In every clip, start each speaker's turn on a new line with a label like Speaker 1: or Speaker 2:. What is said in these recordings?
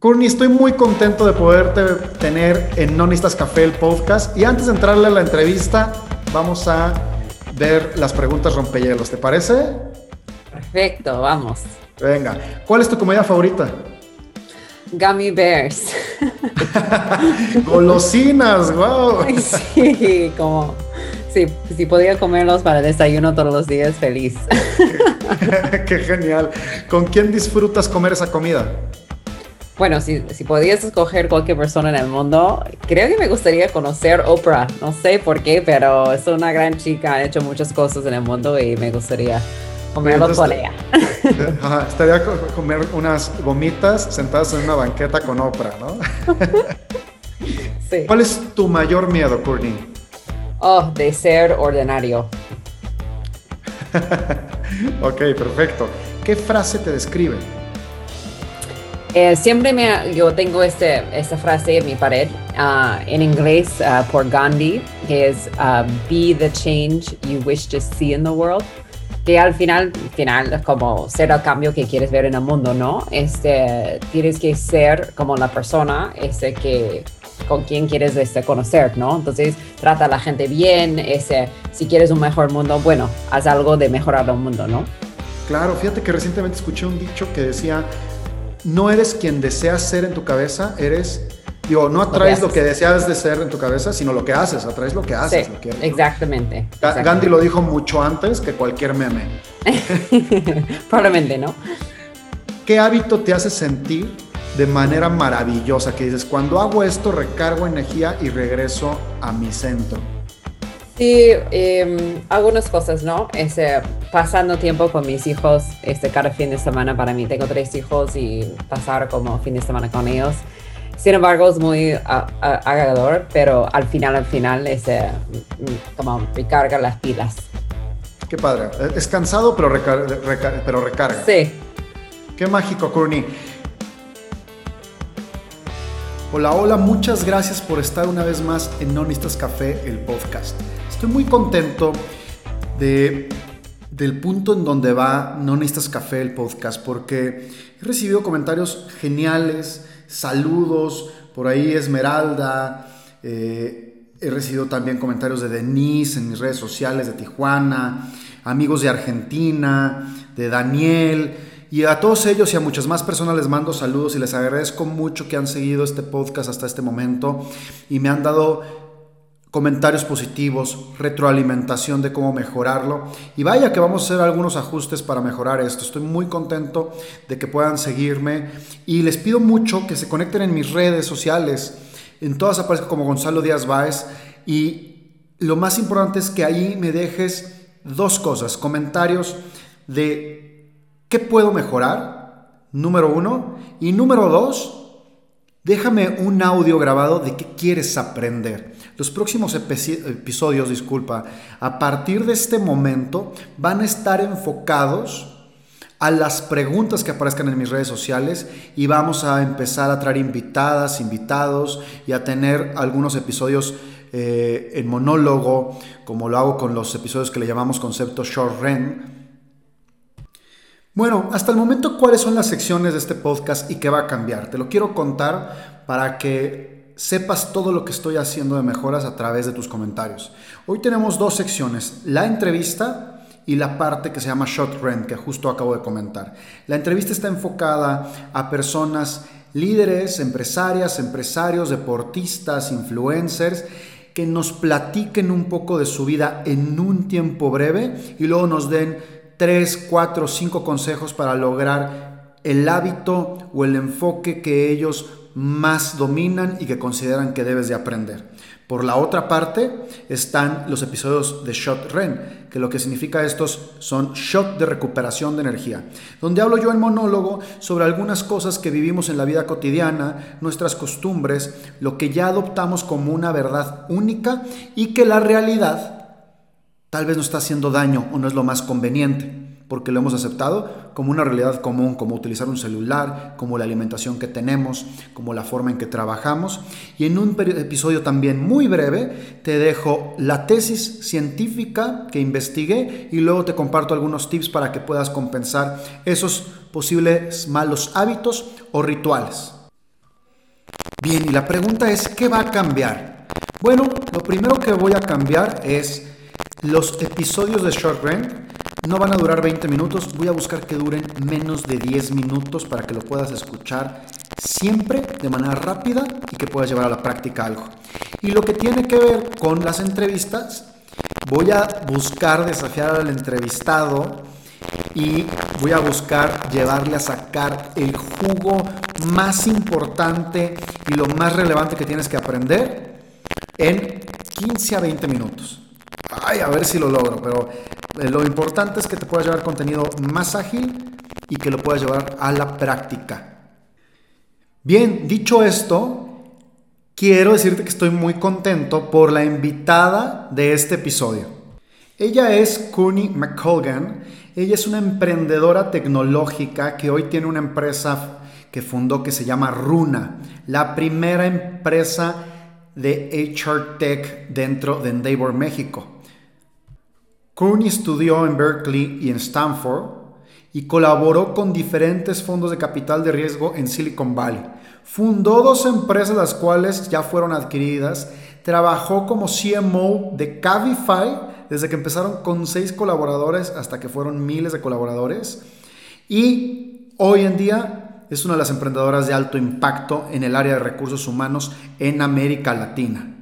Speaker 1: Courtney, estoy muy contento de poderte tener en Nonistas Café el podcast. Y antes de entrarle a la entrevista, vamos a ver las preguntas rompehielos. ¿Te parece?
Speaker 2: Perfecto, vamos.
Speaker 1: Venga, ¿cuál es tu comida favorita?
Speaker 2: Gummy bears.
Speaker 1: Golosinas, wow.
Speaker 2: Sí, como Sí, si podía comerlos para desayuno todos los días, feliz.
Speaker 1: Qué genial. ¿Con quién disfrutas comer esa comida?
Speaker 2: Bueno, si, si podías escoger cualquier persona en el mundo, creo que me gustaría conocer Oprah. No sé por qué, pero es una gran chica, ha hecho muchas cosas en el mundo y me gustaría comerlo con ella.
Speaker 1: Ajá, estaría comer unas gomitas sentadas en una banqueta con Oprah, ¿no? Sí. ¿Cuál es tu mayor miedo, Courtney?
Speaker 2: Oh, de ser ordinario.
Speaker 1: ok, perfecto. ¿Qué frase te describe?
Speaker 2: Eh, siempre me, yo tengo este, esta frase en mi pared uh, en inglés uh, por Gandhi, que es uh, Be the change you wish to see in the world. Que al final, final es como ser el cambio que quieres ver en el mundo, ¿no? Este, tienes que ser como la persona este, que con quién quieres este, conocer, ¿no? Entonces, trata a la gente bien, ese, si quieres un mejor mundo, bueno, haz algo de mejorar el mundo, ¿no?
Speaker 1: Claro, fíjate que recientemente escuché un dicho que decía, no eres quien deseas ser en tu cabeza, eres... Digo, no atraes lo que, deseas de ser en tu cabeza, sino lo que haces, atraes lo que haces.
Speaker 2: Sí, exactamente, exactamente.
Speaker 1: Gandhi lo dijo mucho antes que cualquier meme.
Speaker 2: Probablemente, ¿no?
Speaker 1: ¿Qué hábito te hace sentir de manera maravillosa, que dices, cuando hago esto recargo energía y regreso a mi centro.
Speaker 2: Sí, eh, algunas cosas, ¿no? Este, pasando tiempo con mis hijos este, cada fin de semana para mí. Tengo tres hijos y pasar como fin de semana con ellos. Sin embargo, es muy agador, pero al final, al final, este, como recarga las pilas.
Speaker 1: Qué padre. Es cansado, pero, pero recarga.
Speaker 2: Sí.
Speaker 1: Qué mágico, Courtney. Hola, hola, muchas gracias por estar una vez más en Nonistas Café, el podcast. Estoy muy contento de, del punto en donde va Nonistas Café, el podcast, porque he recibido comentarios geniales, saludos, por ahí Esmeralda, eh, he recibido también comentarios de Denise en mis redes sociales de Tijuana, amigos de Argentina, de Daniel, y a todos ellos y a muchas más personas les mando saludos y les agradezco mucho que han seguido este podcast hasta este momento y me han dado comentarios positivos, retroalimentación de cómo mejorarlo. Y vaya que vamos a hacer algunos ajustes para mejorar esto. Estoy muy contento de que puedan seguirme y les pido mucho que se conecten en mis redes sociales. En todas aparezco como Gonzalo Díaz Báez y lo más importante es que ahí me dejes dos cosas, comentarios de ¿Qué puedo mejorar? Número uno. Y número dos, déjame un audio grabado de qué quieres aprender. Los próximos episodios, disculpa, a partir de este momento van a estar enfocados a las preguntas que aparezcan en mis redes sociales y vamos a empezar a traer invitadas, invitados y a tener algunos episodios eh, en monólogo, como lo hago con los episodios que le llamamos concepto short run bueno, hasta el momento, ¿cuáles son las secciones de este podcast y qué va a cambiar? Te lo quiero contar para que sepas todo lo que estoy haciendo de mejoras a través de tus comentarios. Hoy tenemos dos secciones, la entrevista y la parte que se llama Shot Rent, que justo acabo de comentar. La entrevista está enfocada a personas líderes, empresarias, empresarios, deportistas, influencers, que nos platiquen un poco de su vida en un tiempo breve y luego nos den tres, cuatro, cinco consejos para lograr el hábito o el enfoque que ellos más dominan y que consideran que debes de aprender. Por la otra parte están los episodios de Shot Ren, que lo que significa estos son shot de recuperación de energía, donde hablo yo en monólogo sobre algunas cosas que vivimos en la vida cotidiana, nuestras costumbres, lo que ya adoptamos como una verdad única y que la realidad tal vez nos está haciendo daño o no es lo más conveniente, porque lo hemos aceptado como una realidad común, como utilizar un celular, como la alimentación que tenemos, como la forma en que trabajamos. Y en un episodio también muy breve te dejo la tesis científica que investigué y luego te comparto algunos tips para que puedas compensar esos posibles malos hábitos o rituales. Bien, y la pregunta es, ¿qué va a cambiar? Bueno, lo primero que voy a cambiar es los episodios de Short Run no van a durar 20 minutos, voy a buscar que duren menos de 10 minutos para que lo puedas escuchar siempre de manera rápida y que puedas llevar a la práctica algo. Y lo que tiene que ver con las entrevistas, voy a buscar desafiar al entrevistado y voy a buscar llevarle a sacar el jugo más importante y lo más relevante que tienes que aprender en 15 a 20 minutos. Ay, a ver si lo logro, pero eh, lo importante es que te puedas llevar contenido más ágil y que lo puedas llevar a la práctica. Bien, dicho esto, quiero decirte que estoy muy contento por la invitada de este episodio. Ella es Courtney McColgan. Ella es una emprendedora tecnológica que hoy tiene una empresa que fundó que se llama Runa, la primera empresa de HR Tech dentro de Endeavor, México. Courtney estudió en Berkeley y en Stanford y colaboró con diferentes fondos de capital de riesgo en Silicon Valley. Fundó dos empresas las cuales ya fueron adquiridas. Trabajó como CMO de Cabify desde que empezaron con seis colaboradores hasta que fueron miles de colaboradores. Y hoy en día es una de las emprendedoras de alto impacto en el área de recursos humanos en América Latina.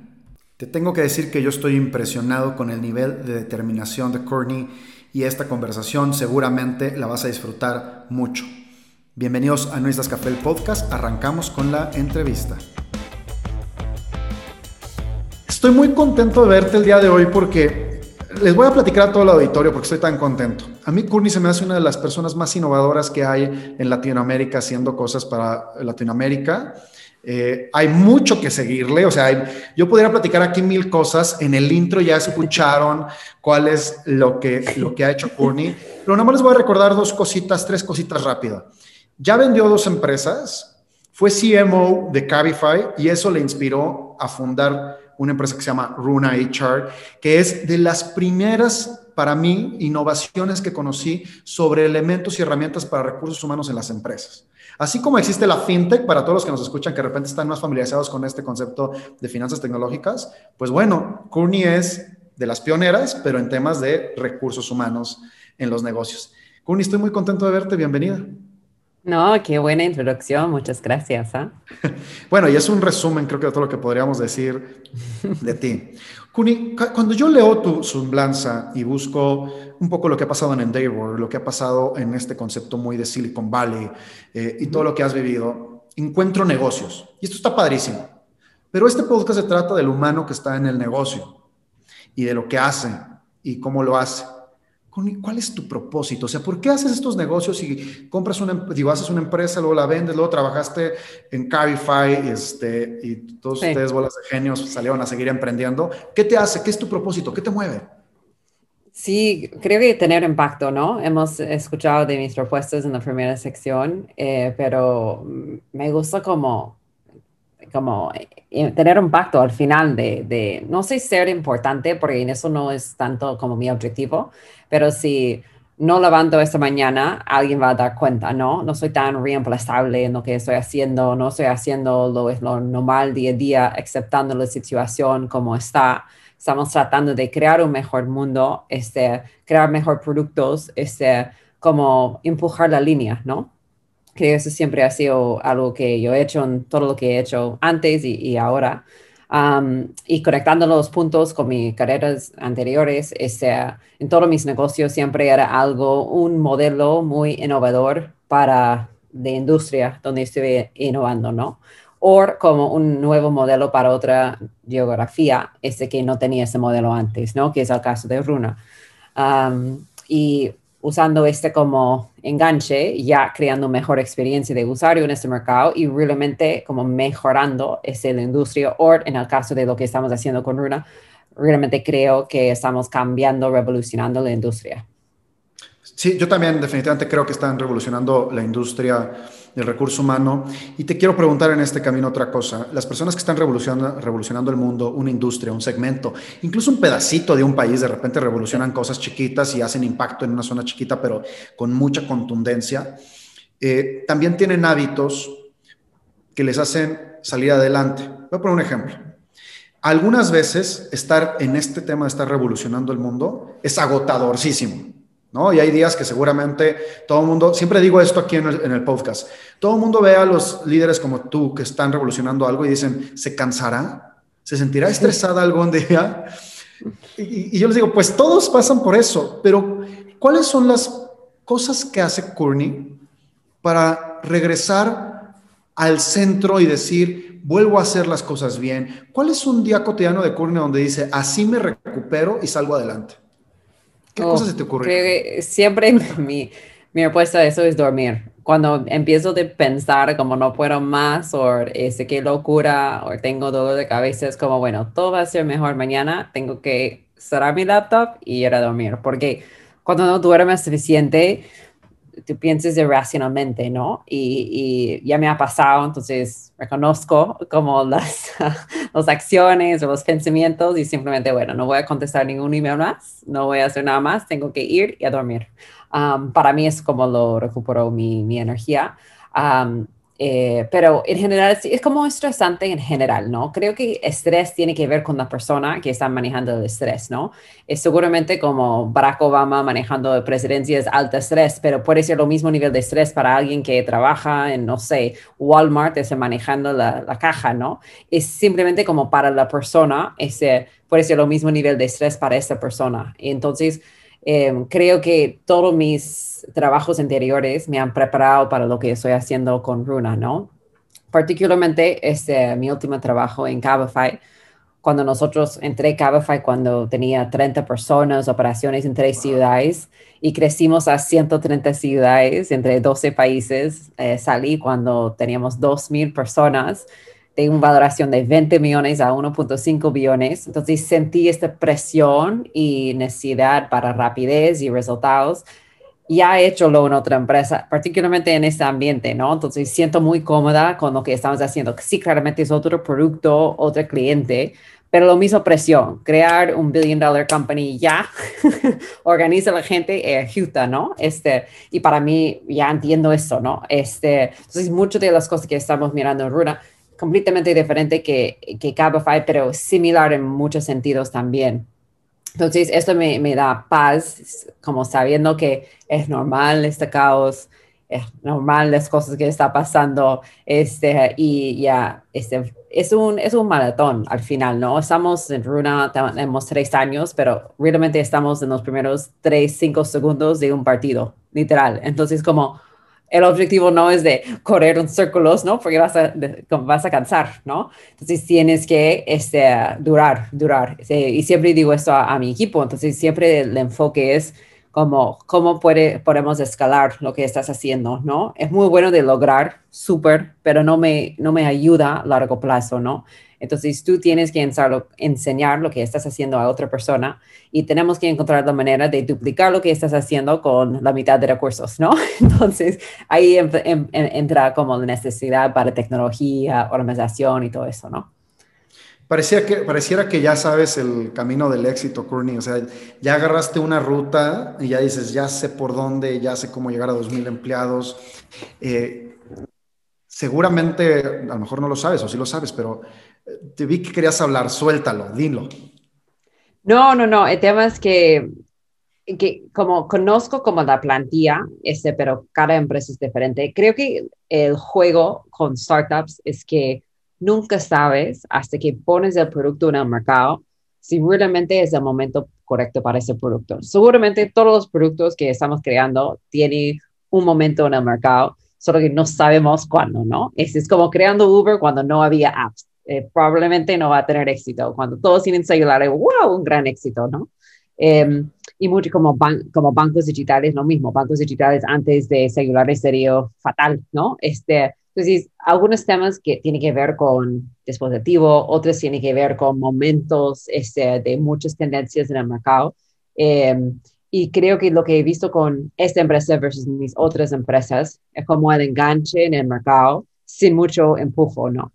Speaker 1: Te tengo que decir que yo estoy impresionado con el nivel de determinación de Courtney y esta conversación seguramente la vas a disfrutar mucho. Bienvenidos a Nuestras Café Podcast. Arrancamos con la entrevista. Estoy muy contento de verte el día de hoy porque les voy a platicar a todo el auditorio porque estoy tan contento. A mí Courtney se me hace una de las personas más innovadoras que hay en Latinoamérica haciendo cosas para Latinoamérica. Eh, hay mucho que seguirle, o sea, yo podría platicar aquí mil cosas. En el intro ya escucharon cuál es lo que, lo que ha hecho Courtney, pero nada más les voy a recordar dos cositas, tres cositas rápidas. Ya vendió dos empresas, fue CMO de Cabify y eso le inspiró a fundar una empresa que se llama Runa HR, que es de las primeras para mí innovaciones que conocí sobre elementos y herramientas para recursos humanos en las empresas. Así como existe la fintech para todos los que nos escuchan que de repente están más familiarizados con este concepto de finanzas tecnológicas, pues bueno, Courtney es de las pioneras, pero en temas de recursos humanos en los negocios. Courtney, estoy muy contento de verte, bienvenida.
Speaker 2: No, qué buena introducción, muchas gracias. ¿ah?
Speaker 1: bueno, y es un resumen, creo que de todo lo que podríamos decir de ti. Kuni, cuando yo leo tu semblanza y busco un poco lo que ha pasado en Endeavor, lo que ha pasado en este concepto muy de Silicon Valley eh, y todo lo que has vivido, encuentro negocios. Y esto está padrísimo. Pero este podcast se trata del humano que está en el negocio y de lo que hace y cómo lo hace. ¿Cuál es tu propósito? O sea, ¿por qué haces estos negocios y compras una, digo, haces una empresa, luego la vendes, luego trabajaste en Cabify este, y todos ustedes, bolas de genios, salieron a seguir emprendiendo? ¿Qué te hace? ¿Qué es tu propósito? ¿Qué te mueve?
Speaker 2: Sí, creo que tener impacto, ¿no? Hemos escuchado de mis propuestas en la primera sección, eh, pero me gusta como como eh, tener un pacto al final de, de, no sé ser importante, porque en eso no es tanto como mi objetivo, pero si no levanto esta mañana, alguien va a dar cuenta, ¿no? No soy tan reemplazable en lo que estoy haciendo, no estoy haciendo lo, lo normal día a día, aceptando la situación como está. Estamos tratando de crear un mejor mundo, este, crear mejor productos, este, como empujar la línea, ¿no? Que eso siempre ha sido algo que yo he hecho en todo lo que he hecho antes y, ahora. y conectando los puntos con mis carreras anteriores, este, en todos mis negocios siempre era algo, un modelo muy innovador para de industria donde estuve innovando, ¿no? O como un nuevo modelo para otra geografía, este que no tenía ese modelo antes, ¿no? Que es el caso de Runa. y usando este como enganche, ya creando mejor experiencia de usuario en este mercado y realmente como mejorando ese la industria o en el caso de lo que estamos haciendo con Runa, realmente creo que estamos cambiando, revolucionando la industria.
Speaker 1: Sí, yo también definitivamente creo que están revolucionando la industria del recurso humano. Y te quiero preguntar en este camino otra cosa. Las personas que están revolucionando, el mundo, una industria, un segmento, incluso un pedacito de un país, de repente revolucionan cosas chiquitas y hacen impacto en una zona chiquita, pero con mucha contundencia. Eh, también tienen hábitos que les hacen salir adelante. Voy a poner un ejemplo. Algunas veces estar en este tema de estar revolucionando el mundo es agotadorísimo. ¿No? Y hay días que seguramente todo el mundo, siempre digo esto aquí en el, podcast, todo el mundo ve a los líderes como tú que están revolucionando algo y dicen, ¿se cansará? ¿Se sentirá estresada algún día? Y, y, yo les digo, pues todos pasan por eso, pero ¿cuáles son las cosas que hace Courtney para regresar al centro y decir, vuelvo a hacer las cosas bien? ¿Cuál es un día cotidiano de Courtney donde dice, así me recupero y salgo adelante? ¿Qué oh, se te ocurren?
Speaker 2: siempre mi, mi respuesta a eso es dormir. Cuando empiezo de pensar como no puedo más o este, qué locura o tengo dolor de cabeza, es como, bueno, todo va a ser mejor mañana, tengo que cerrar mi laptop y ir a dormir. Porque cuando no duermes suficiente, tú piensas irracionalmente, ¿no? Y, y, ya me ha pasado, entonces reconozco como las, las acciones o los pensamientos y simplemente, bueno, no voy a contestar ningún email más, no voy a hacer nada más, tengo que ir y a dormir. Um, para mí es como lo recupero mi, mi energía. Um, eh, pero en general es como estresante en general, ¿no? Creo que estrés tiene que ver con la persona que está manejando el estrés, ¿no? Es seguramente como Barack Obama manejando presidencia es alto estrés, pero puede ser lo mismo nivel de estrés para alguien que trabaja en, no sé, Walmart, es manejando la, la caja, ¿no? Es simplemente como para la persona, ese puede ser lo mismo nivel de estrés para esa persona. Y entonces, Em, creo que todos mis trabajos anteriores me han preparado para lo que estoy haciendo con Runa, ¿no? Particularmente este, mi último trabajo en Cabify, cuando nosotros entré Cabify cuando tenía 30 personas, operaciones en tres ciudades y crecimos a 130 ciudades entre 12 países. Eh, salí cuando teníamos 2.000 personas de una valoración de 20 millones a 1.5 billones. Entonces sentí esta presión y necesidad para rapidez y resultados. Ya he hecho lo en otra empresa, particularmente en este ambiente, ¿no? Entonces siento muy cómoda con lo que estamos haciendo. Sí, claramente es otro producto, otro cliente, pero lo mismo presión, crear un billion dollar company ya, organiza la gente, ejecuta, ¿no? Este, y para mí ya entiendo eso, ¿no? Este, entonces, muchas de las cosas que estamos mirando en Runa completamente diferente que, que Cabify, pero similar en muchos sentidos también. Entonces, esto me, me, da paz, como sabiendo que es normal este caos, es normal las cosas que está pasando, este, y ya, este, es un, es un maratón al final, ¿no? Estamos en Runa, tenemos tres años, pero realmente estamos en los primeros tres, cinco segundos de un partido, literal. Entonces, como el objetivo no es de correr un círculos, ¿no? Porque vas a, vas a cansar, ¿no? Entonces tienes que este, durar, durar. Y siempre digo esto a, mi equipo, entonces siempre el enfoque es como cómo puede, podemos escalar lo que estás haciendo, ¿no? Es muy bueno de lograr, súper, pero no me, no me ayuda a largo plazo, ¿no? Entonces tú tienes que enseñar lo que estás haciendo a otra persona y tenemos que encontrar la manera de duplicar lo que estás haciendo con la mitad de recursos, ¿no? Entonces ahí entra como la necesidad para tecnología, organización y todo eso, ¿no?
Speaker 1: Parecía que, pareciera que ya sabes el camino del éxito, Courtney. O sea, ya agarraste una ruta y ya dices, ya sé por dónde, ya sé cómo llegar a 2.000 empleados. Eh, seguramente, a lo mejor no lo sabes o sí lo sabes, pero te vi que querías hablar, suéltalo, dilo.
Speaker 2: No, no, no, el tema es que, que como conozco como la plantilla, este, pero cada empresa es diferente. Creo que el juego con startups es que nunca sabes hasta que pones el producto en el mercado si realmente es el momento correcto para ese producto. Seguramente todos los productos que estamos creando tienen un momento en el mercado, solo que no sabemos cuándo, ¿no? Es, es como creando Uber cuando no había apps. Eh, probablemente no va a tener éxito. Cuando todos tienen celulares, wow, un gran éxito, ¿no? Em, y mucho como, como bancos digitales, lo mismo, bancos digitales antes de celulares sería fatal, ¿no? Este, entonces, algunos temas que tienen que ver con dispositivo, otros tienen que ver con momentos este, de muchas tendencias en el mercado. Em, y creo que lo que he visto con esta empresa versus mis otras empresas es como el enganche en el mercado sin mucho empujo, ¿no?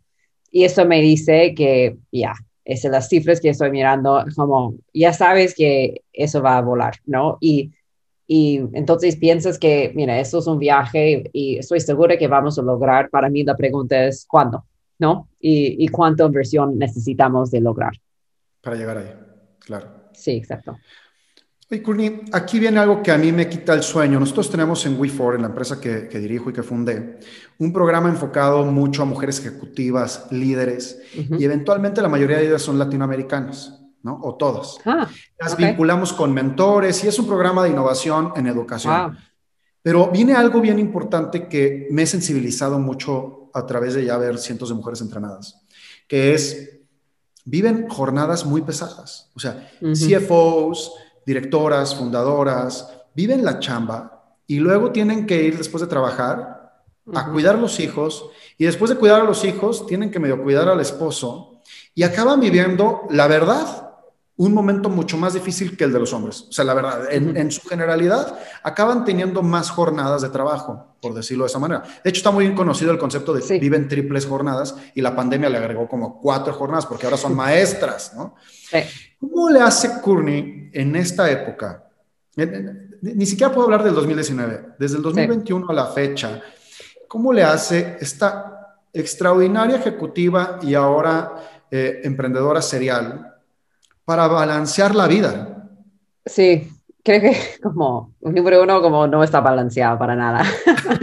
Speaker 2: Y eso me dice que ya, es las cifras que estoy mirando, como ya sabes que eso va a volar, ¿no? Y y entonces piensas que, mira, esto es un viaje y estoy segura que vamos a lograr. Para mí la pregunta es cuándo, ¿no? Y, y cuánta inversión necesitamos de lograr.
Speaker 1: Para llegar ahí, claro.
Speaker 2: Sí, exacto.
Speaker 1: Y Courtney, aquí viene algo que a mí me quita el sueño. Nosotros tenemos en WeFor, en la empresa que, que, dirijo y que fundé, un programa enfocado mucho a mujeres ejecutivas, líderes, y eventualmente la mayoría de ellas son latinoamericanas. ¿No? O todas. Ah, Las vinculamos con mentores y es un programa de innovación en educación. Pero viene algo bien importante que me he sensibilizado mucho a través de ya ver cientos de mujeres entrenadas, que es, viven jornadas muy pesadas. O sea, CFOs, directoras, fundadoras, viven la chamba y luego tienen que ir después de trabajar a cuidar a los hijos y después de cuidar a los hijos tienen que medio cuidar al esposo y acaban viviendo la verdad un momento mucho más difícil que el de los hombres. O sea, la verdad, en, su generalidad, acaban teniendo más jornadas de trabajo, por decirlo de esa manera. De hecho, está muy bien conocido el concepto de viven triples jornadas y la pandemia le agregó como cuatro jornadas porque ahora son maestras, ¿no? ¿Cómo le hace Courtney en esta época? Ni siquiera puedo hablar del 2019, desde el 2021 a la fecha, ¿cómo le hace esta extraordinaria ejecutiva y ahora eh, emprendedora serial? Para balancear la vida.
Speaker 2: Sí, creo que como número uno, como no está balanceado para nada.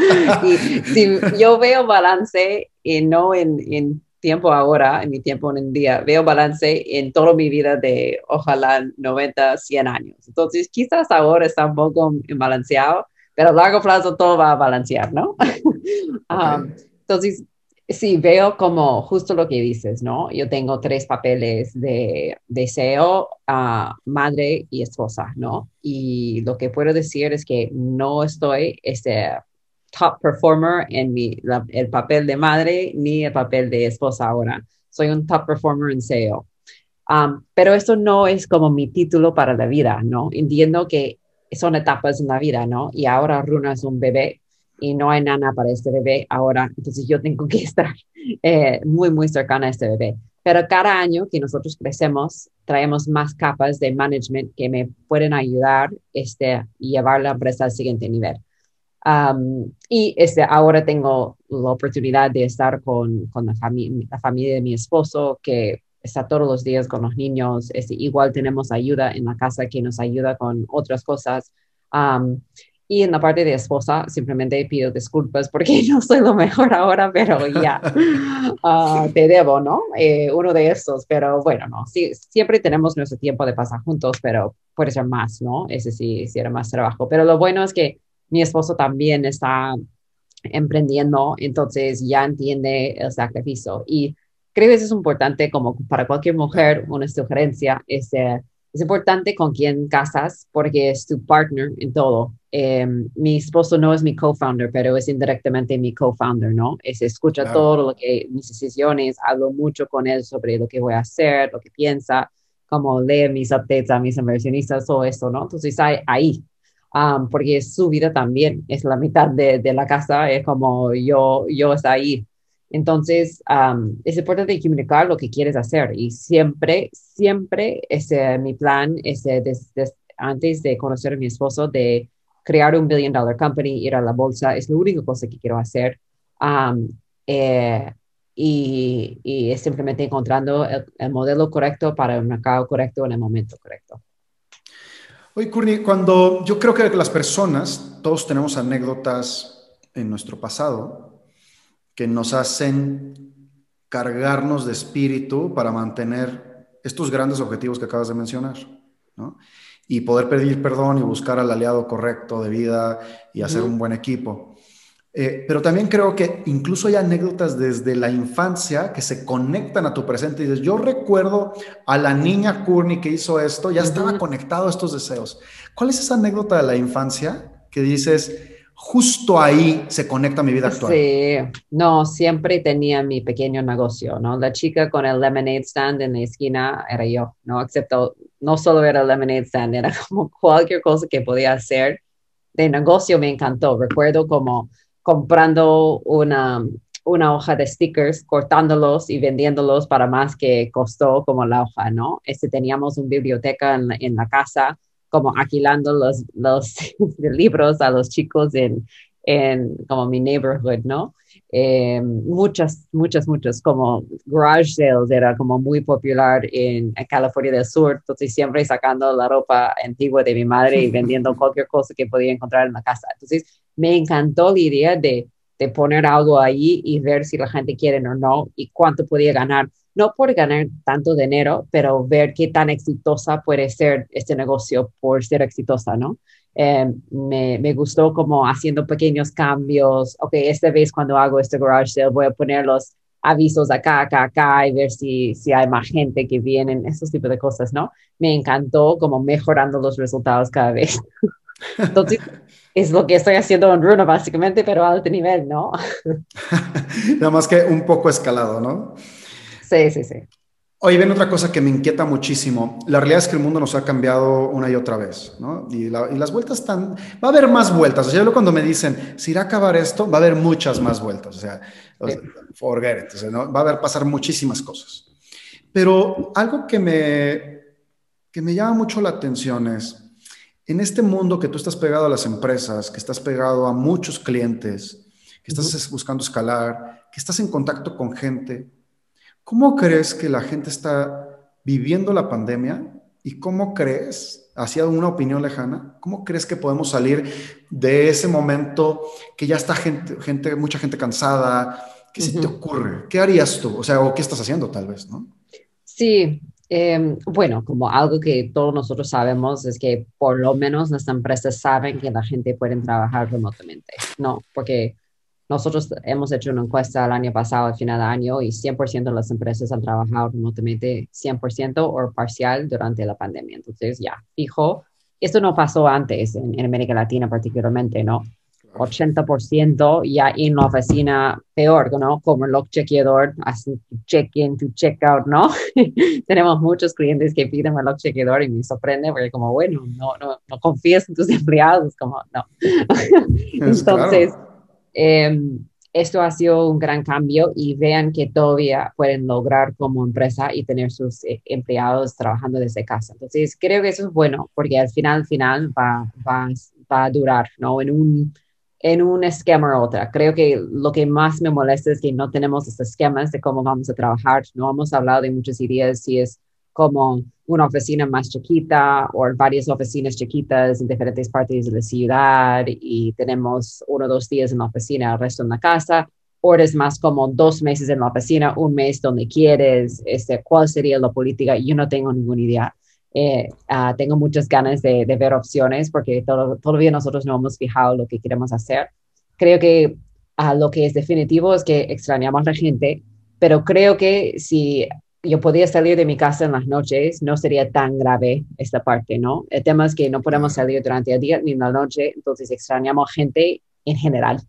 Speaker 2: y si yo veo balance y no en, en, tiempo ahora, en mi tiempo en el día, veo balance en toda mi vida de ojalá 90, 100 años. Entonces, quizás ahora está un poco balanceado, pero a largo plazo todo va a balancear, ¿no? Um, entonces, Sí, veo como justo lo que dices, ¿no? Yo tengo tres papeles de deseo, a madre y esposa, ¿no? Y lo que puedo decir es que no estoy este top performer en mi, el papel de madre ni el papel de esposa ahora. Soy un top performer en SEO. Um, pero esto no es como mi título para la vida, ¿no? Entiendo que son etapas en la vida, ¿no? Y ahora Runa es un bebé y no hay nana para este bebé ahora, entonces yo tengo que estar eh, muy, muy cercana a este bebé. Pero cada año que nosotros crecemos, traemos más capas de management que me pueden ayudar este, llevar la empresa al siguiente nivel. Um, y este, ahora tengo la oportunidad de estar con, con la, la, familia de mi esposo, que está todos los días con los niños. Este, igual tenemos ayuda en la casa que nos ayuda con otras cosas. Um, y en la parte de esposa, simplemente pido disculpas porque no soy lo mejor ahora, pero ya ah, te debo, ¿no? Eh, uno de estos, pero bueno, no, sí, siempre tenemos nuestro tiempo de pasar juntos, pero puede ser más, ¿no? Ese sí, sí era más trabajo. Pero lo bueno es que mi esposo también está emprendiendo, entonces ya entiende el sacrificio. Y creo que eso es importante como para cualquier mujer, una sugerencia, es... Eh, es importante con quién casas porque es tu partner en todo. Em, mi esposo no es mi co-founder, pero es indirectamente mi co-founder, ¿no? Es escucha todo lo que mis decisiones, hablo mucho con él sobre lo que voy a hacer, lo que piensa, como lee mis updates a mis inversionistas, todo eso, ¿no? Entonces ahí, um, porque su vida también es la mitad de, de, la casa, es como yo, yo está ahí entonces, es importante comunicar lo que quieres hacer y siempre, siempre, ese, mi plan es antes de conocer a mi esposo, de crear un billion dollar company, ir a la bolsa, es la única cosa que quiero hacer. Eh, y, y, es simplemente encontrando el, modelo correcto para el mercado correcto en el momento correcto.
Speaker 1: Oye, Courtney, cuando yo creo que las personas, todos tenemos anécdotas en nuestro pasado que nos hacen cargarnos de espíritu para mantener estos grandes objetivos que acabas de mencionar, ¿no? Y poder pedir perdón y buscar al aliado correcto de vida y hacer un buen equipo. Eh, pero también creo que incluso hay anécdotas desde la infancia que se conectan a tu presente y dices, yo recuerdo a la niña Courtney que hizo esto, ya estaba conectado a estos deseos. ¿Cuál es esa anécdota de la infancia que dices, justo ahí se conecta mi vida actual.
Speaker 2: Sí, no, siempre tenía mi pequeño negocio, ¿no? La chica con el lemonade stand en la esquina era yo, ¿no? Excepto, no solo era el lemonade stand, era como cualquier cosa que podía hacer de negocio me encantó. Recuerdo como comprando una, una hoja de stickers, cortándolos y vendiéndolos para más que costó como la hoja, ¿no? Este, teníamos una biblioteca en, en la casa como alquilando los, los libros a los chicos en, en como mi neighborhood, ¿no? Eh, muchas, muchas, muchas, como garage sales era como muy popular en, California del Sur, entonces siempre sacando la ropa antigua de mi madre y vendiendo cualquier cosa que podía encontrar en la casa. Entonces me encantó la idea de, de poner algo ahí y ver si la gente quiere o no y cuánto podía ganar. No por ganar tanto dinero, pero ver qué tan exitosa puede ser este negocio por ser exitosa, ¿no? Eh, me, me, gustó como haciendo pequeños cambios. Ok, esta vez cuando hago este garage sale voy a poner los avisos acá, acá, acá y ver si, si hay más gente que viene, esos tipos de cosas, ¿no? Me encantó como mejorando los resultados cada vez. Entonces, es lo que estoy haciendo en Runa básicamente, pero a alto nivel, ¿no?
Speaker 1: Nada más que un poco escalado, ¿no?
Speaker 2: Sí, sí, sí.
Speaker 1: Oye, ven otra cosa que me inquieta muchísimo. La realidad es que el mundo nos ha cambiado una y otra vez, ¿no? Y, las vueltas están... Va a haber más vueltas. O sea, yo cuando me dicen, si irá a acabar esto, va a haber muchas más vueltas. O sea, forget it. O sea, ¿no? Va a haber pasar muchísimas cosas. Pero algo que me, que me llama mucho la atención es, en este mundo que tú estás pegado a las empresas, que estás pegado a muchos clientes, que estás buscando escalar, que estás en contacto con gente, ¿Cómo crees que la gente está viviendo la pandemia y cómo crees, hacia una opinión lejana, cómo crees que podemos salir de ese momento que ya está gente, gente mucha gente cansada? ¿Qué se te ocurre? ¿Qué harías tú? O sea, o qué estás haciendo tal vez, ¿no?
Speaker 2: Sí, em, bueno, como algo que todos nosotros sabemos es que por lo menos las empresas saben que la gente puede trabajar remotamente, ¿no? Porque nosotros hemos hecho una encuesta el año pasado, al final del año, y 100% de las empresas han trabajado remotamente 100% o parcial durante la pandemia. Entonces, ya, fijo, esto no pasó antes en, América Latina particularmente, ¿no? 80% ya en la oficina peor, ¿no? Como el chequeador, así check-in to check-out, ¿no? Tenemos muchos clientes que piden el chequeador y me sorprende porque como, bueno, no, no, no confías en tus empleados, como, no. Entonces... Em, esto ha sido un gran cambio y vean que todavía pueden lograr como empresa y tener sus eh, empleados trabajando desde casa. Entonces, creo que eso es bueno porque al final, al final va, va, va a durar, ¿no? En un, en un esquema u otra. Creo que lo que más me molesta es que no tenemos estos esquemas de cómo vamos a trabajar. No hemos hablado de muchas ideas, si es como una oficina más chiquita o varias oficinas chiquitas en diferentes partes de la ciudad y tenemos uno o dos días en la oficina, el resto en la casa, o es más como dos meses en la oficina, un mes donde quieres, este, cuál sería la política, yo no tengo ninguna idea. Eh, ah, tengo muchas ganas de, ver opciones porque todavía nosotros no hemos fijado lo que queremos hacer. Creo que uh, lo que es definitivo es que extrañamos a la gente, pero creo que si yo podía salir de mi casa en las noches, no sería tan grave esta parte, ¿no? El tema es que no podemos salir durante el día ni en la noche, entonces extrañamos gente en general,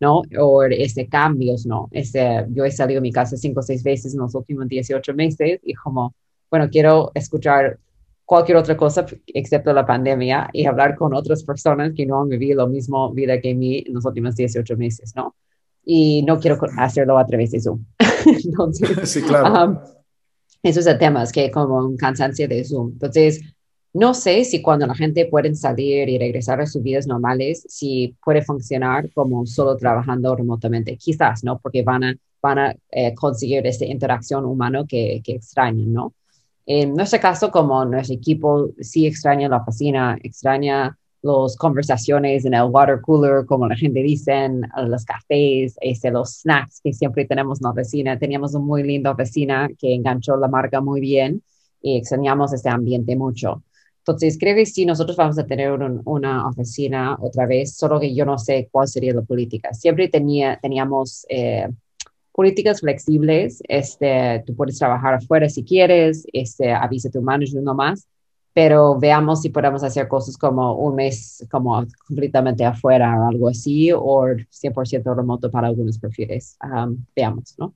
Speaker 2: ¿no? O este cambios, ¿no? Este, yo he salido de mi casa cinco o seis veces en los últimos 18 meses y como, bueno, quiero escuchar cualquier otra cosa excepto la pandemia y hablar con otras personas que no han vivido la misma vida que mí en los últimos 18 meses, ¿no? Y no quiero hacerlo a través de Zoom. entonces,
Speaker 1: sí, claro.
Speaker 2: Um, eso es el tema, es que como un cansancio de Zoom. Entonces, no sé si cuando la gente puede salir y regresar a sus vidas normales, si puede funcionar como solo trabajando remotamente. Quizás, ¿no? Porque van a, van a eh, conseguir esta interacción humana que, que extrañan, ¿no? En nuestro caso, como nuestro equipo sí extraña la oficina, extraña las conversaciones en el water cooler, como la gente dice, los cafés, este, los snacks que siempre tenemos en la oficina. Teníamos una muy linda oficina que enganchó la marca muy bien y extrañamos este ambiente mucho. Entonces, creo que sí, nosotros vamos a tener una oficina otra vez, solo que yo no sé cuál sería la política. Siempre tenía, teníamos eh, políticas flexibles, este, tú puedes trabajar afuera si quieres, este, avisa tu manager nomás, pero veamos si podemos hacer cosas como un mes como completamente afuera o algo así, o 100% remoto para algunos perfiles. veamos, ¿no?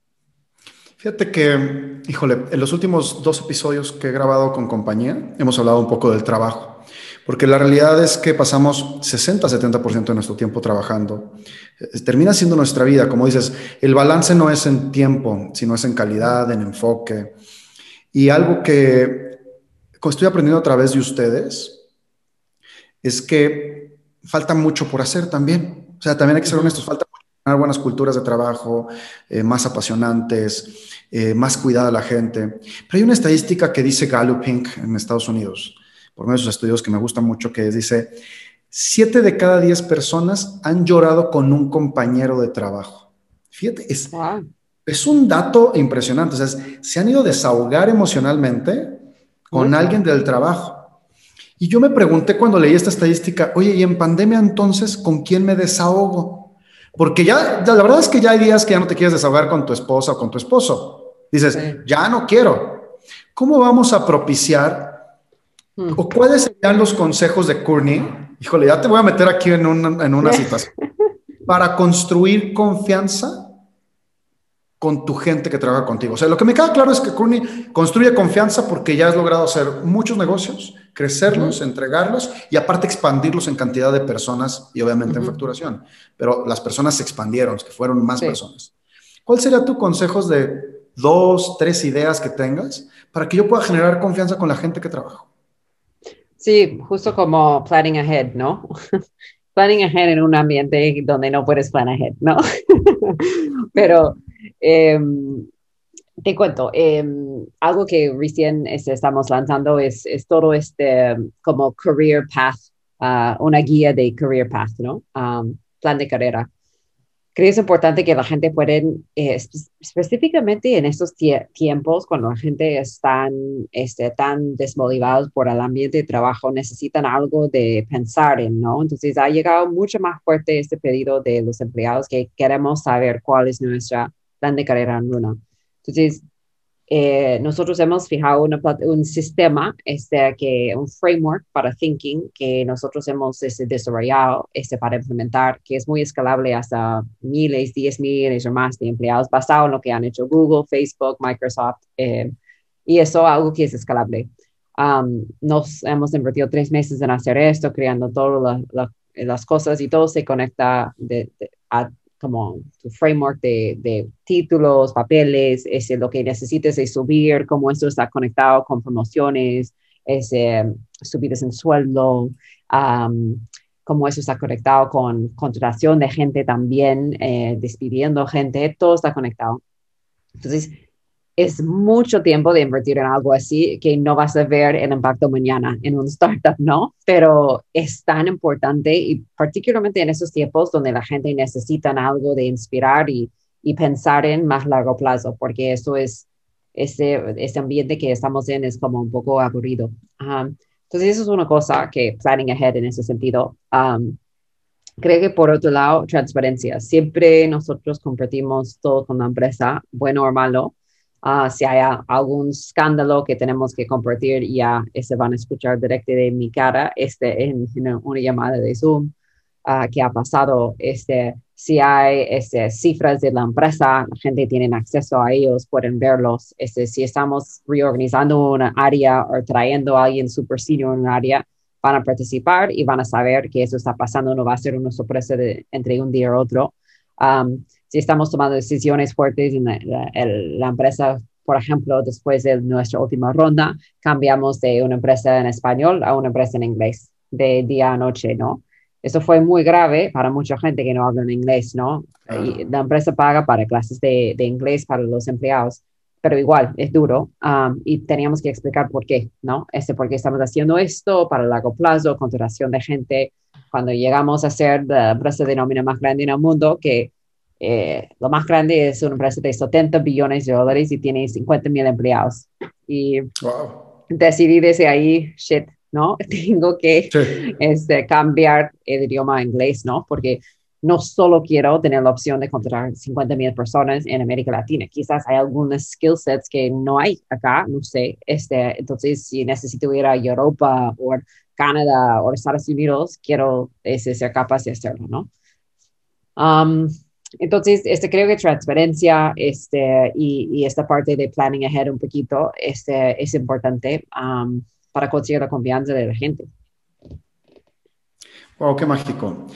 Speaker 1: Fíjate que, híjole, en los últimos dos episodios que he grabado con compañía, hemos hablado un poco del trabajo, porque la realidad es que pasamos 60-70% de nuestro tiempo trabajando. Eh, termina siendo nuestra vida, como dices, el balance no es en tiempo, sino es en calidad, en enfoque. Y algo que estoy aprendiendo a través de ustedes es que falta mucho por hacer también. O sea, también hay que ser honestos, falta buenas culturas de trabajo, eh, más apasionantes, eh, más cuidada a la gente. Pero hay una estadística que dice Gallup Inc. en Estados Unidos, por medio de sus estudios que me gustan mucho, que dice, siete de cada diez personas han llorado con un compañero de trabajo. Fíjate, es, es un dato impresionante. O sea, se han ido a desahogar emocionalmente con alguien del trabajo. Y yo me pregunté cuando leí esta estadística, oye, ¿y en pandemia entonces con quién me desahogo? Porque ya, la verdad es que ya hay días que ya no te quieres desahogar con tu esposa o con tu esposo. Dices, ya no quiero. ¿Cómo vamos a propiciar hmm. o cuáles serían los consejos de Courtney? Híjole, ya te voy a meter aquí en una, en una situación. Para construir confianza con tu gente que trabaja contigo. O sea, lo que me queda claro es que Courtney construye confianza porque ya has logrado hacer muchos negocios, crecerlos, entregarlos y aparte expandirlos en cantidad de personas y obviamente en facturación. Pero las personas se expandieron, que fueron más personas. ¿Cuál sería tu consejos de dos, tres ideas que tengas para que yo pueda generar confianza con la gente que trabajo?
Speaker 2: Sí, justo como planning ahead, ¿no? planning ahead en un ambiente donde no puedes plan ahead, ¿no? Pero Em, te cuento, em, algo que recién este, estamos lanzando es, es, todo este como career path, uh, una guía de career path, ¿no? Um, plan de carrera. Creo que es importante que la gente pueda, eh, específicamente en estos tiempos, cuando la gente está este, tan desmotivados por el ambiente de trabajo, necesitan algo de pensar en, ¿no? Entonces ha llegado mucho más fuerte este pedido de los empleados que queremos saber cuál es nuestra plan de carrera en Luna. Entonces, eh, nosotros hemos fijado un sistema, este, que, un framework para thinking que nosotros hemos este, desarrollado este, para implementar, que es muy escalable hasta miles, diez miles o más de empleados, basado en lo que han hecho Google, Facebook, Microsoft, eh, y eso algo que es escalable. Um, nos hemos invertido tres meses en hacer esto, creando todas las cosas y todo se conecta de, a como tu framework de, títulos, papeles, ese, lo que necesites de subir, cómo esto está conectado con promociones, ese, subidas en sueldo, cómo eso está conectado con contratación de gente también, eh, despidiendo gente, todo está conectado. Entonces, es mucho tiempo de invertir en algo así que no vas a ver el impacto mañana en un startup, ¿no? Pero es tan importante y particularmente en esos tiempos donde la gente necesita algo de inspirar y, y pensar en más largo plazo, porque eso es, ese, ese ambiente que estamos en es como un poco aburrido. entonces, eso es una cosa que planning ahead en ese sentido. creo que por otro lado, transparencia. Siempre nosotros compartimos todo con la empresa, bueno o malo Ah, si hay algún escándalo que tenemos que compartir, ya se van a escuchar directo de mi cara este, en, una llamada de Zoom uh, que ha pasado. Este, si hay este, cifras de la empresa, la gente tiene acceso a ellos, pueden verlos. Este, si estamos reorganizando una área o trayendo a alguien super senior en un área, van a participar y van a saber que eso está pasando, no va a ser una sorpresa de, entre un día y otro. Um, si estamos tomando decisiones fuertes en la, empresa, por ejemplo, después de nuestra última ronda, cambiamos de una empresa en español a una empresa en inglés, de día a noche, ¿no? Eso fue muy grave para mucha gente que no habla en inglés, ¿no? Y la empresa paga para clases de, de, inglés para los empleados, pero igual es duro um, y teníamos que explicar por qué, ¿no? Este, por qué estamos haciendo esto para largo plazo, contratación de gente. Cuando llegamos a ser la empresa de nómina más grande en el mundo, que eh, lo más grande es una empresa de 70 billones de dólares y tiene 50 mil empleados. Y decidí desde ahí, shit, ¿no? Tengo que este, cambiar el idioma inglés, ¿no? Porque no solo quiero tener la opción de contratar 50 mil personas en América Latina, quizás hay algunos skill sets que no hay acá, no sé. Este, entonces, si necesito ir a Europa o Canadá o Estados Unidos, quiero ese, ser capaz de hacerlo, ¿no? Um, entonces, este, creo que transparencia este, y, esta parte de planning ahead un poquito este, es importante um, para conseguir la confianza de la gente.
Speaker 1: Wow, qué mágico.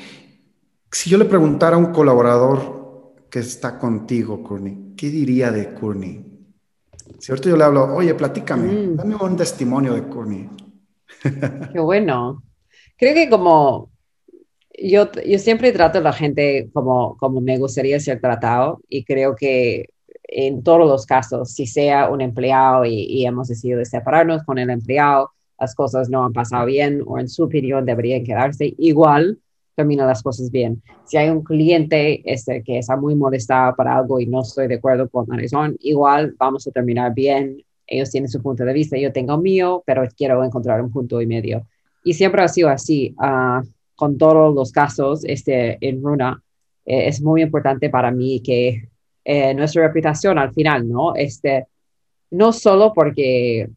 Speaker 1: Si yo le preguntara a un colaborador que está contigo, Courtney, ¿qué diría de Courtney? Si ahorita yo le hablo, oye, platícame, mm. dame un testimonio de Courtney.
Speaker 2: Qué bueno. creo que como yo, yo siempre trato a la gente como, como me gustaría ser tratado y creo que en todos los casos, si sea un empleado y, y hemos decidido separarnos con el empleado, las cosas no han pasado bien o en su opinión deberían quedarse igual, termina las cosas bien. Si hay un cliente este, que está muy molestado para algo y no estoy de acuerdo con la razón, igual vamos a terminar bien. Ellos tienen su punto de vista, yo tengo mío, pero quiero encontrar un punto y medio. Y siempre ha sido así. Uh, con todos los casos este, en Runa, eh, es muy importante para mí que eh, nuestra reputación al final, ¿no? Este, no solo porque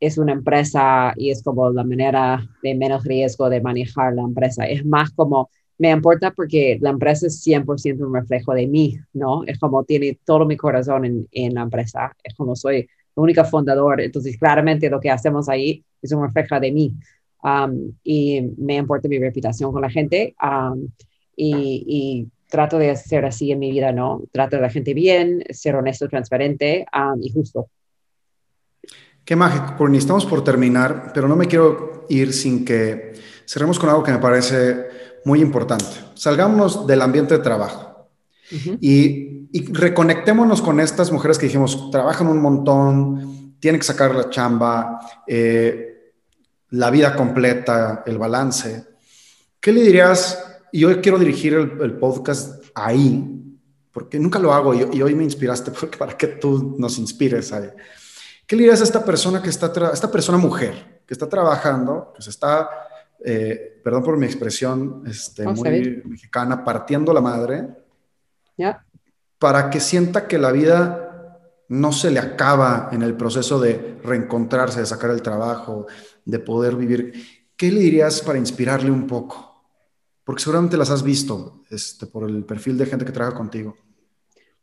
Speaker 2: es una empresa y es como la manera de menos riesgo de manejar la empresa, es más como me importa porque la empresa es 100% un reflejo de mí, ¿no? Es como tiene todo mi corazón en, la empresa, es como soy la única fundador, entonces claramente lo que hacemos ahí es un reflejo de mí. Um, y me importa mi reputación con la gente um, y, trato de hacer así en mi vida, ¿no? Trato de la gente bien, ser honesto, transparente um, y justo.
Speaker 1: Qué mágico, Courtney. Estamos por terminar, pero no me quiero ir sin que cerremos con algo que me parece muy importante. Salgámonos del ambiente de trabajo y, y, reconectémonos con estas mujeres que dijimos, trabajan un montón, tienen que sacar la chamba, eh, la vida completa, el balance. ¿Qué le dirías? Y hoy quiero dirigir el, podcast ahí, porque nunca lo hago y, hoy me inspiraste porque para que tú nos inspires ahí. ¿Qué le dirías a esta persona que está, esta persona mujer, que está trabajando, que se está, eh, perdón por mi expresión este, muy mexicana, partiendo la madre,
Speaker 2: ¿Ya?
Speaker 1: para que sienta que la vida no se le acaba en el proceso de reencontrarse, de sacar el trabajo, de poder vivir. ¿Qué le dirías para inspirarle un poco? Porque seguramente las has visto este, por el perfil de gente que trabaja contigo.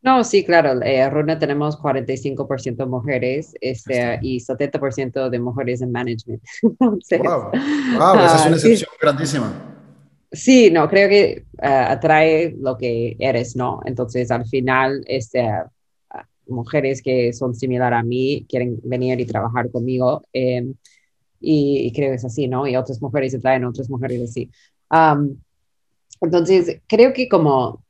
Speaker 2: No, sí, claro. Eh, Runa tenemos 45% mujeres este, y 70% de mujeres en management.
Speaker 1: wow, esa es una excepción grandísima.
Speaker 2: Sí, no, creo que eh, atrae lo que eres, ¿no? Entonces, al final, este, mujeres que son similar a mí quieren venir y trabajar conmigo. Eh, y, creo que es así, ¿no? Y otras mujeres se traen otras mujeres así. entonces, creo que como,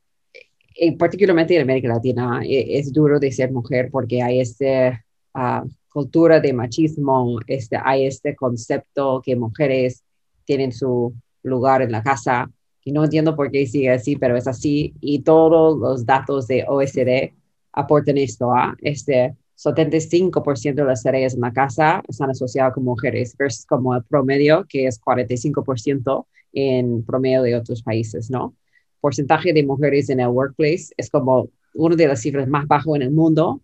Speaker 2: eh, particularmente en América Latina, eh, es duro de ser mujer porque hay esta ah, cultura de machismo, este, hay este concepto que mujeres tienen su lugar en la casa. Y no entiendo por qué sigue así, pero es así. Y todos los datos de OSD aportan esto a este 75% de las tareas en la casa están asociadas con mujeres, versus como el promedio, que es 45% en promedio de otros países, ¿no? Porcentaje de mujeres en el workplace es como una de las cifras más bajas en el mundo,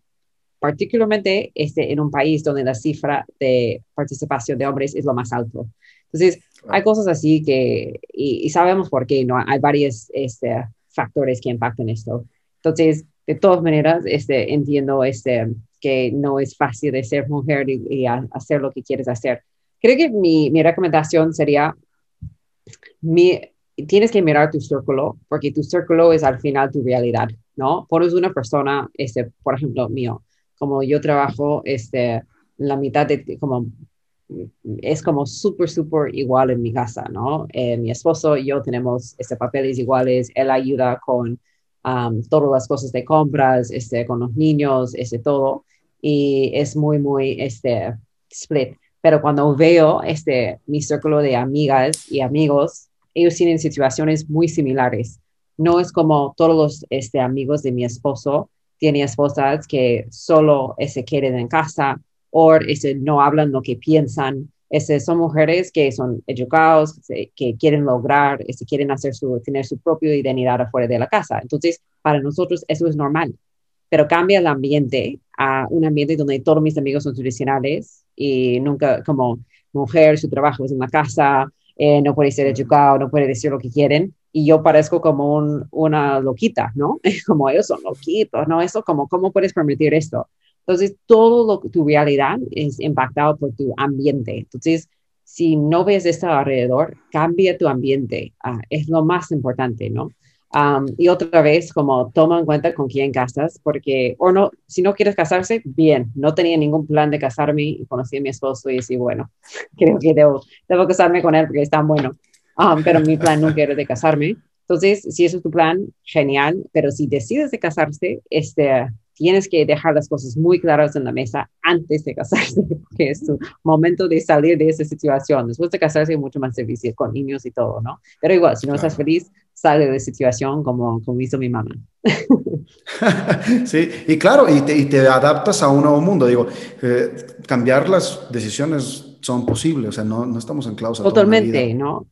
Speaker 2: particularmente este, en un país donde la cifra de participación de hombres es lo más alto. Entonces, hay cosas así que, y, sabemos por qué, ¿no? Hay varios este, factores que impactan esto. Entonces, de todas maneras, este, entiendo este, que no es fácil de ser mujer y, hacer lo que quieres hacer. Creo que mi, mi recomendación sería, mi, tienes que mirar tu círculo, porque tu círculo es al final tu realidad, ¿no? Pones una persona, este, por ejemplo, mío, como yo trabajo, este, la mitad de, como, es como súper, súper igual en mi casa, ¿no? Eh, mi esposo y yo tenemos este, papeles iguales, él ayuda con todas las cosas de compras, este, con los niños, este, todo y es muy, muy este, split. Pero cuando veo este, mi círculo de amigas y amigos, ellos tienen situaciones muy similares. No es como todos los este, amigos de mi esposo tienen esposas que solo se este, queden en casa o este, no hablan lo que piensan. Este, son mujeres que son educados, que quieren lograr, este, quieren hacer su, tener su propia identidad afuera de la casa. Entonces, para nosotros eso es normal pero cambia el ambiente a un ambiente donde todos mis amigos son tradicionales y nunca como mujer, su trabajo es en la casa, eh, no puede ser educado, no puede decir lo que quieren y yo parezco como un, una loquita, ¿no? como ellos son loquitos, ¿no? Eso como, ¿cómo puedes permitir esto? Entonces, todo lo, tu realidad es impactado por tu ambiente. Entonces, si no ves esto alrededor, cambia tu ambiente. Ah, es lo más importante, ¿no? y otra vez, como toma en cuenta con quién casas, porque, o no, si no quieres casarse, bien, no tenía ningún plan de casarme y conocí a mi esposo y decía, bueno, creo que debo, debo casarme con él porque es tan bueno. Um, pero mi plan nunca era de casarme. Entonces, si eso es tu plan, genial, pero si decides de casarse, este, tienes que dejar las cosas muy claras en la mesa antes de casarse, porque es tu momento de salir de esa situación. Después de casarse, mucho más difícil con niños y todo, ¿no? Pero igual, si no estás feliz, sale de la situación como, como hizo mi mamá.
Speaker 1: sí, y claro, y te, y te, adaptas a un nuevo mundo. Digo, eh, cambiar las decisiones son posibles, o sea, no, no estamos anclados a
Speaker 2: Totalmente, ¿no?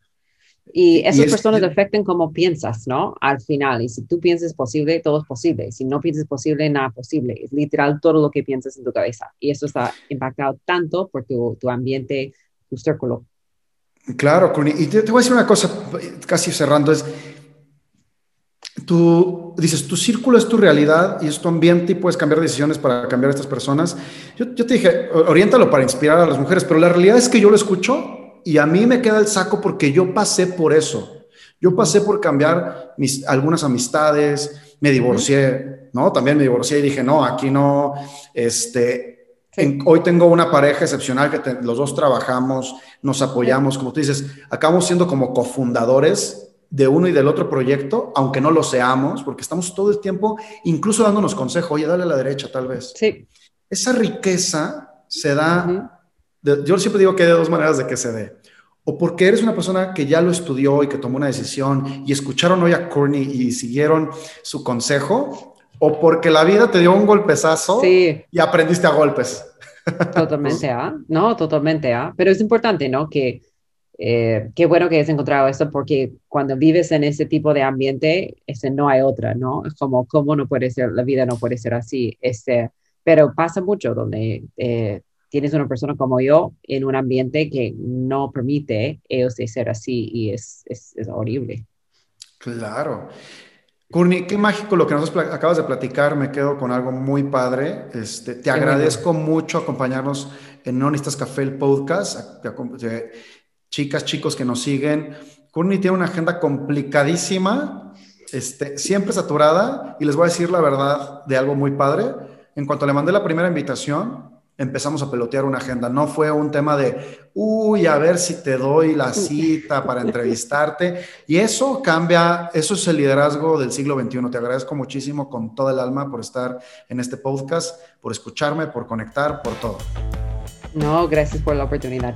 Speaker 2: Y esas personas afectan cómo piensas, ¿no? Al final, y si tú piensas posible, todo es posible. Si no piensas posible, nada posible. Es literal todo lo que piensas en tu cabeza. Y eso está impactado tanto por tu, tu ambiente, tu círculo.
Speaker 1: Claro, Y te, te, voy a decir una cosa, casi cerrando, es, tú dices, tu círculo es tu realidad y es tu ambiente y puedes cambiar decisiones para cambiar a estas personas. Yo, yo te dije, oriéntalo para inspirar a las mujeres, pero la realidad es que yo lo escucho y a mí me queda el saco porque yo pasé por eso. Yo pasé por cambiar mis, algunas amistades, me divorcié, ¿no? También me divorcié y dije, no, aquí no, este, hoy tengo una pareja excepcional que los dos trabajamos, nos apoyamos, como tú dices, acabamos siendo como cofundadores de uno y del otro proyecto, aunque no lo seamos, porque estamos todo el tiempo incluso dándonos consejo, oye, dale a la derecha tal vez.
Speaker 2: Sí.
Speaker 1: Esa riqueza se da yo siempre digo que hay dos maneras de que se dé. O porque eres una persona que ya lo estudió y que tomó una decisión y escucharon hoy a Courtney y siguieron su consejo, o porque la vida te dio un golpezazo y aprendiste a golpes.
Speaker 2: Totalmente, ¿ah? No, totalmente, ¿ah? Pero es importante, ¿no? Que eh, qué bueno que has encontrado esto porque cuando vives en ese tipo de ambiente, ese no hay otra, ¿no? Es como, ¿cómo no puede ser? La vida no puede ser así. Este, pero pasa mucho donde eh, tienes una persona como yo en un ambiente que no permite ellos de ser así y es, es, horrible.
Speaker 1: Claro. Courtney, qué mágico lo que nos acabas de platicar, me quedo con algo muy padre. Este, te agradezco mucho acompañarnos en No Café, el podcast. Chicas, chicos que nos siguen. Courtney tiene una agenda complicadísima, este, siempre saturada, y les voy a decir la verdad de algo muy padre. En cuanto le mandé la primera invitación, empezamos a pelotear una agenda. No fue un tema de, uy, a ver si te doy la cita para entrevistarte. Y eso cambia, eso es el liderazgo del siglo XXI. Te agradezco muchísimo con toda el alma por estar en este podcast, por escucharme, por conectar, por todo.
Speaker 2: No, gracias por la oportunidad.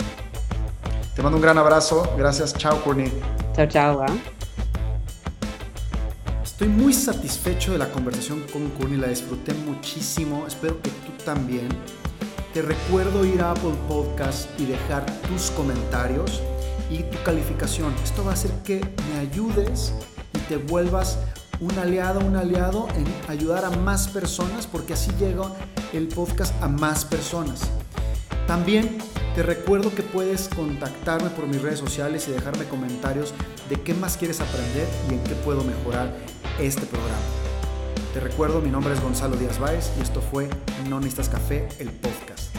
Speaker 1: Te mando un gran abrazo. Gracias. Chao, Courtney.
Speaker 2: Chao, chao. ¿ah?
Speaker 1: Estoy muy satisfecho de la conversación con Courtney. La disfruté muchísimo. Espero que tú también. Te recuerdo ir a Apple Podcast y dejar tus comentarios y tu calificación. Esto va a hacer que me ayudes y te vuelvas un aliado, un aliado en ayudar a más personas porque así llega el podcast a más personas. También te recuerdo que puedes contactarme por mis redes sociales y dejarme comentarios de qué más quieres aprender y en qué puedo mejorar este programa. Te recuerdo, mi nombre es Gonzalo Díaz Báez y esto fue No Necesitas Café, el podcast.